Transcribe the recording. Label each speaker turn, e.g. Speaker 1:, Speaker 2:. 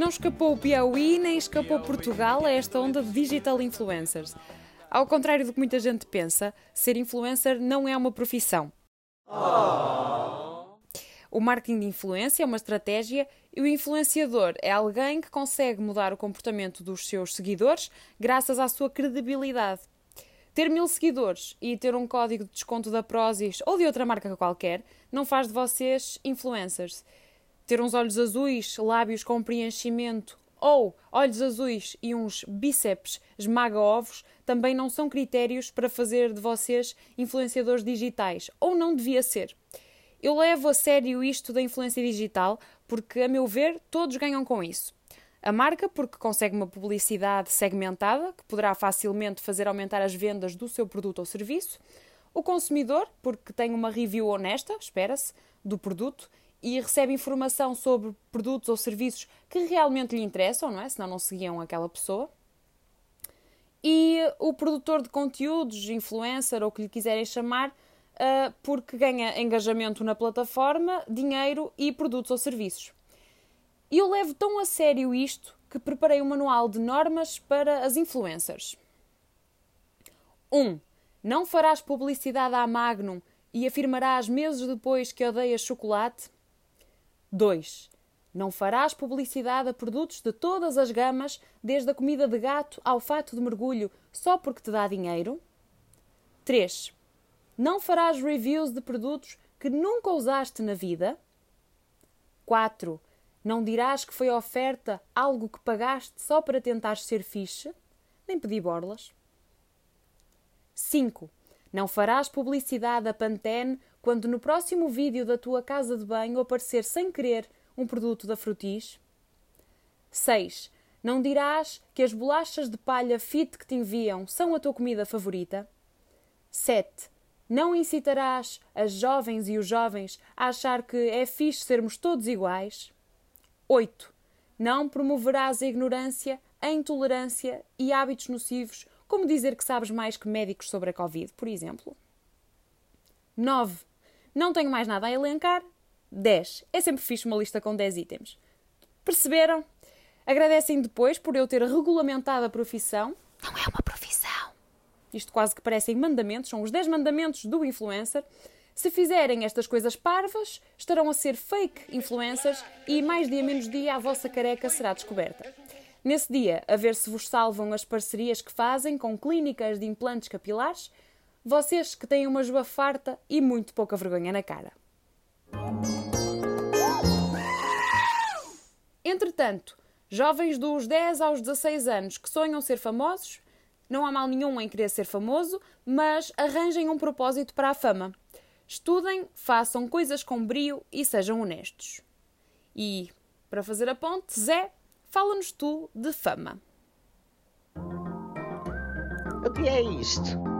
Speaker 1: Não escapou o Piauí nem escapou Portugal a esta onda de digital influencers. Ao contrário do que muita gente pensa, ser influencer não é uma profissão. O marketing de influência é uma estratégia e o influenciador é alguém que consegue mudar o comportamento dos seus seguidores graças à sua credibilidade. Ter mil seguidores e ter um código de desconto da Prozis ou de outra marca qualquer não faz de vocês influencers. Ter uns olhos azuis, lábios com preenchimento ou olhos azuis e uns bíceps esmaga-ovos também não são critérios para fazer de vocês influenciadores digitais, ou não devia ser. Eu levo a sério isto da influência digital porque, a meu ver, todos ganham com isso. A marca, porque consegue uma publicidade segmentada, que poderá facilmente fazer aumentar as vendas do seu produto ou serviço. O consumidor, porque tem uma review honesta, espera-se, do produto e recebe informação sobre produtos ou serviços que realmente lhe interessam, não é? Senão não seguiam aquela pessoa. E o produtor de conteúdos, influencer ou o que lhe quiserem chamar, uh, porque ganha engajamento na plataforma, dinheiro e produtos ou serviços. E eu levo tão a sério isto que preparei um manual de normas para as influencers. 1. Um, não farás publicidade à Magnum e afirmarás meses depois que odeias chocolate? 2. Não farás publicidade a produtos de todas as gamas, desde a comida de gato ao fato de mergulho, só porque te dá dinheiro? 3. Não farás reviews de produtos que nunca usaste na vida? 4. Não dirás que foi oferta algo que pagaste só para tentar ser fixe? Nem pedir borlas. 5. Não farás publicidade a Pantene quando no próximo vídeo da tua casa de banho aparecer sem querer um produto da Frutis? 6. Não dirás que as bolachas de palha fit que te enviam são a tua comida favorita? 7. Não incitarás as jovens e os jovens a achar que é fixe sermos todos iguais? 8. Não promoverás a ignorância, a intolerância e hábitos nocivos, como dizer que sabes mais que médicos sobre a Covid, por exemplo. 9. Não tenho mais nada a elencar. 10. É sempre fixe uma lista com 10 itens. Perceberam? Agradecem depois por eu ter regulamentado a profissão. Não é uma profissão. Isto quase que parecem mandamentos, são os 10 mandamentos do influencer. Se fizerem estas coisas parvas, estarão a ser fake influencers e mais dia menos dia a vossa careca será descoberta. Nesse dia, a ver se vos salvam as parcerias que fazem com clínicas de implantes capilares, vocês que têm uma joa farta e muito pouca vergonha na cara. Entretanto, jovens dos 10 aos 16 anos que sonham ser famosos, não há mal nenhum em querer ser famoso, mas arranjem um propósito para a fama. Estudem, façam coisas com brio e sejam honestos. E, para fazer a ponte, Zé, fala-nos tu de fama.
Speaker 2: O que é isto?